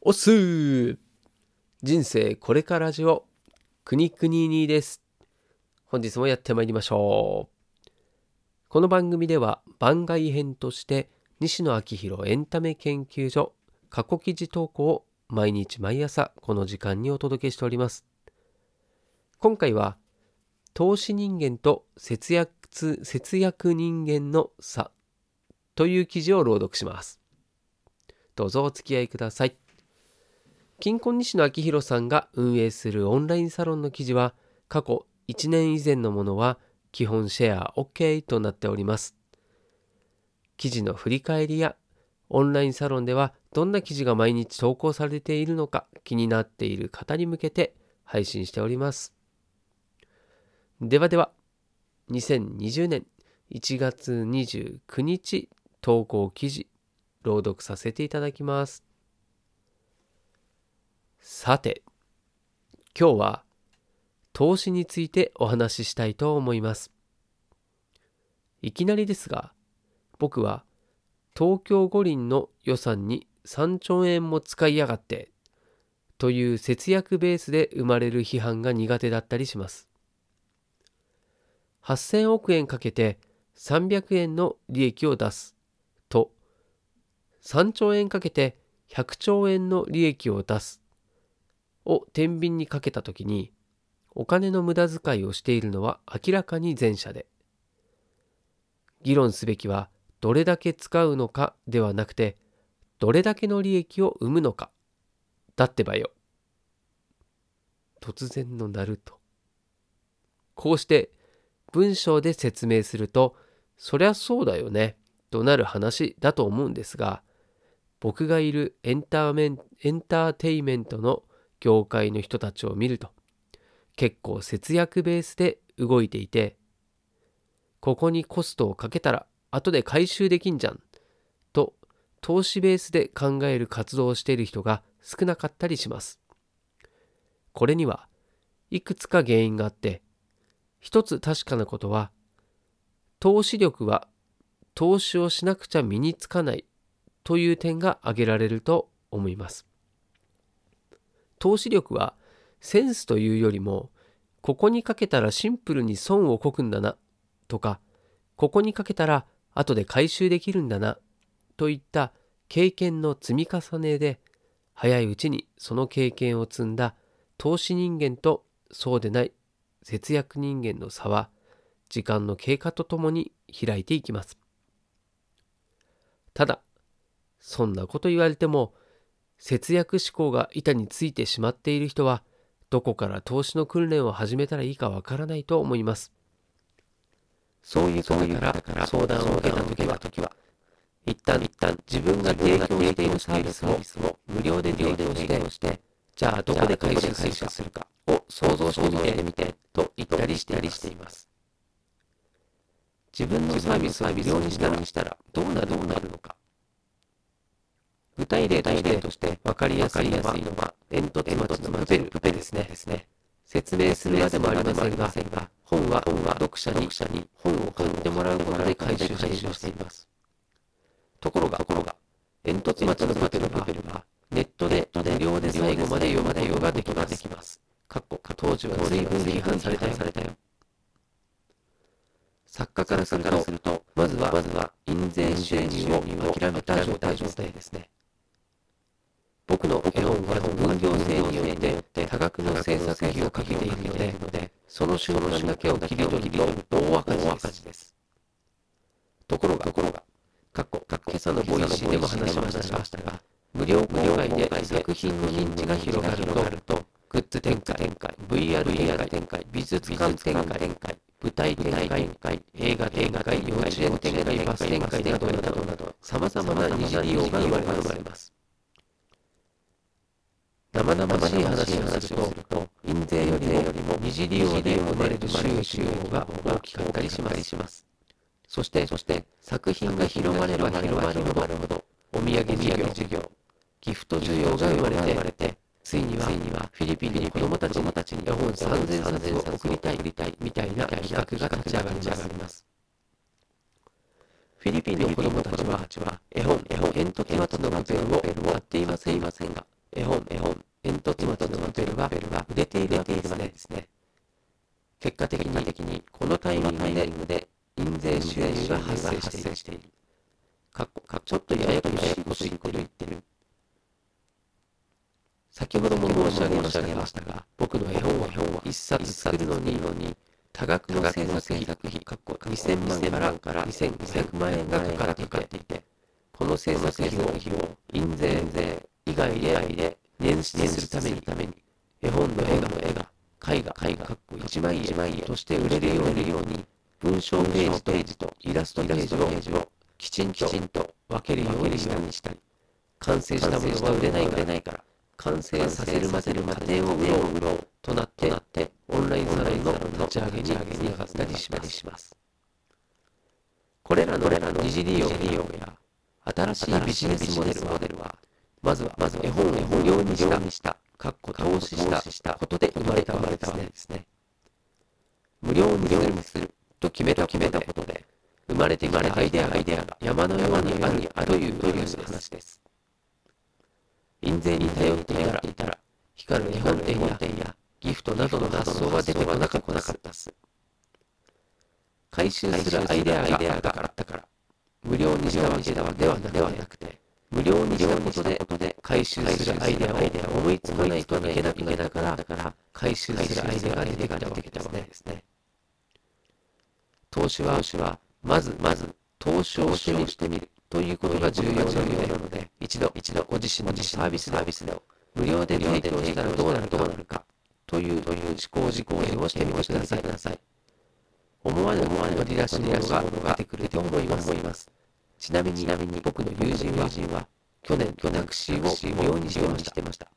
おすー人生これからじをくにくににです。本日もやってまいりましょう。この番組では番外編として西野昭弘エンタメ研究所過去記事投稿を毎日毎朝この時間にお届けしております。今回は投資人間と節約節約人間の差という記事を朗読します。どうぞお付き合いください。金婚西野昭弘さんが運営するオンラインサロンの記事は過去1年以前のものは基本シェア OK となっております。記事の振り返りやオンラインサロンではどんな記事が毎日投稿されているのか気になっている方に向けて配信しております。ではでは、2020年1月29日投稿記事朗読させていただきます。さて、今日は投資についてお話ししたいと思います。いきなりですが、僕は東京五輪の予算に3兆円も使いやがってという節約ベースで生まれる批判が苦手だったりします。8000億円かけて300円の利益を出すと3兆円かけて100兆円の利益を出すを天秤にかけたときにお金の無駄遣いをしているのは明らかに前者で議論すべきはどれだけ使うのかではなくてどれだけの利益を生むのかだってばよ。突然のナルト。こうして文章で説明するとそりゃそうだよねとなる話だと思うんですが僕がいるエンターメンエンターテイメントの業界の人たちを見ると結構節約ベースで動いていてここにコストをかけたら後で回収できんじゃんと投資ベースで考える活動をしている人が少なかったりします。これにはいくつか原因があって一つ確かなことは投資力は投資をしなくちゃ身につかないという点が挙げられると思います。投資力はセンスというよりもここにかけたらシンプルに損をこくんだなとかここにかけたら後で回収できるんだなといった経験の積み重ねで早いうちにその経験を積んだ投資人間とそうでない節約人間の差は時間の経過とともに開いていきます。ただそんなこと言われても節約志向が板についてしまっている人はどこから投資の訓練を始めたらいいかわからないと思います。そういう方から相談を受けたときは、一旦一旦自分が提供しているサービスを無料で提供して、じゃあどこで回収するかを想像してみてと言ったりしたりしています。自分のサービスを無料にしたらどうなるのか。具体例として分かりやすいのは、煙突町のプペルプペですね。説明するまでもありませんが、本は読者に本を買ってもらうことで回収しています。ところが、煙突町のプペルは、ネットで無料で最後まで読むことができます。かっこ当時は随分批判されたよ。作家からすると、まずは印税収入を諦めた状態ですね。僕の絵本は分業制によって多額の制作費をかけているので、その収入だけを切り取ると大赤字です。ところが、ところが過去、今朝のボイシーでも話しましたが、無料公開で作品の認知が広がると、グッズ展開、展開 VR 展開、美術館展開、舞台展開、映画展開、幼稚園展開、バス展開などなど、様々な二次利用が生まれます。生々しい話をすると、印税よりも二次利用で生まれる収入が大きかったりします。そして、そして作品が広まれば広まるほど、お土産事業、ギフト需要が生まれて、ついにはついにはフィリピンに子供たち供たちに絵本3000冊を送りたいみたいな企画が立ち上がります。フィリピンの子供たちは絵本、絵本煙突町のプペルを買っていませんが、絵本、絵本、煙突町のノベルが売れているわけですね。結果的に、このタイミングで印税収入が発生している。かっこかちょっとややこしいこと言ってる。先ほども申し上げましたが、僕の絵本は一冊作るのに、多額の制作費、かっこ2000万から2500万円がかかっていて、この制作費を印税以外で捻出するために、絵本の絵が、絵画、絵画、かっこ一枚絵として売れるように、文章ページとイラストページをきちんきちんと分けるようにしたり、完成したものは売れないから、完成させるまでの過程を売ろうとなって、オンラインサロンの立ち上げにつながったりします。これらの二次利用や新しいビジネスモデルは、まずは絵本を無料にした、かっこ投資したことで生まれたわけですね。無料にすると決めたことで、生まれてきたアイデアが山のようにあるという話です。印税に頼っていたら、光る日本店やギフトなどの発想が出てこなかったっす。回収するアイデアがあったから、無料にしたわけではなくて、無料にしたことで回収するアイデアを思いつかないといけなかから、回収するアイデアが出てきたわけですね。投資は、まず、まず、投資をしてみるということが重要なので、一度、一度、ご自身のサービスを無料で提供したらどうなるかという思考事項をしてみてください。思わぬ乗り出し物が出てくると思います。ちなみに、僕の友人は、去年、タクシーを無料にしてました。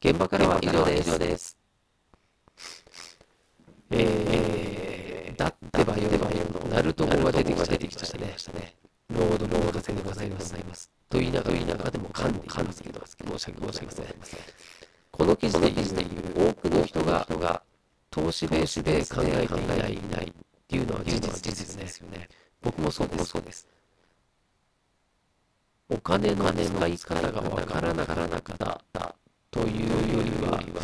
現場からは以上です。えー、だってばよの、ナルト語が出てきましたね。ロードロードでございます。と言いながらでも噛んでいますけど、申し訳ございません。この記事で言う多くの人が投資ベースで考えていないっていうのは事実ですよね。僕もそうです。お金の使い方がわからなかったというよりは、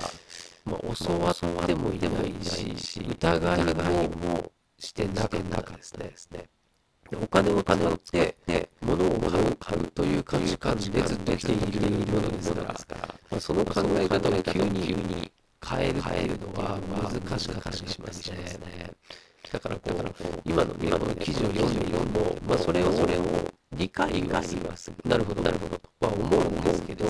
まあ、教わってもいないし、疑いもしてなかったですね。お金を使って物を買うという価値観でずっと来ているものですから、まあ、その考え方を急に変えるのは難しかったりしますね。だからこう今の今の記事を読んでいるも、まあ、それをそれを理解はするなるほどなるほど。とは思うんですけど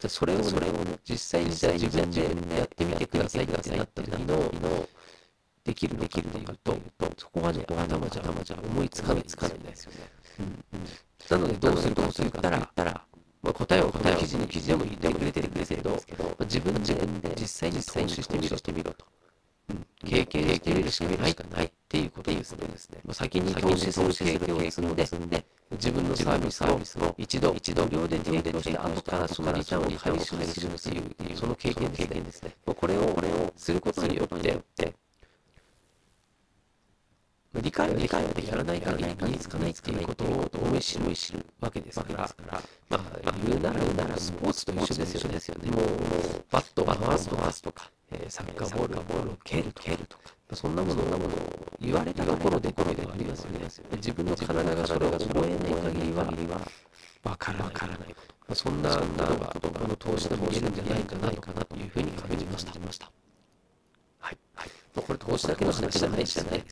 じゃそれをそれを実際に自分でやってみてくださいってなった時のできるできるというとそこはね頭じゃ頭じゃ思いつかないつかないんですよね。なのでどうするどうするかったらまあ、答えを答えを記事に記事でも言ってくれてるんですけど、自分自分で実際に投資してみろしてみろと。経験してみるしかないっていうことですね。まあ、先に投資する経験を積んで、自分のサービスを一度、一度無料で提供して、後からそのリターンを回収するっていう、その経験ですね。これを、これをすることによって、理解は理解はでやらないから身につかないっていうことを思い知る知るわけですから、まあ、言うなら言うならスポーツと一緒ですよね。もう、バットを回すとか、とかサッカーボール、ボールを蹴るとか、そんなものを言われたところで、ころではありますよね。自分の体がそれを覚えない限りは、わからないこと。そんなことが、この投資でも言えるんじゃないかなというふうに感じました。はい。はい。これ投資だけの話じゃないですよね。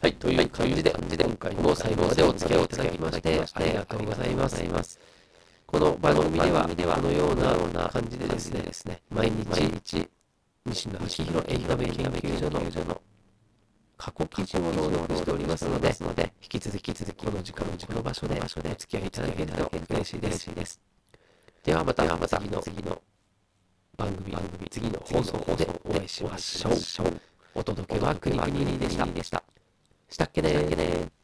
はい、という感じで、今回も最後までお付き合いいただきまして、ありがとうございます。この番組では、このような感じでですね、毎日、西野昭弘エンタメ研究所の過去記事を朗読しておりますので、引き続き、この時間、この場所でお付き合いいただけると嬉しいです。ではまた、次の番組、次の放送でお会いしましょう。お届けは国々でした。したっけね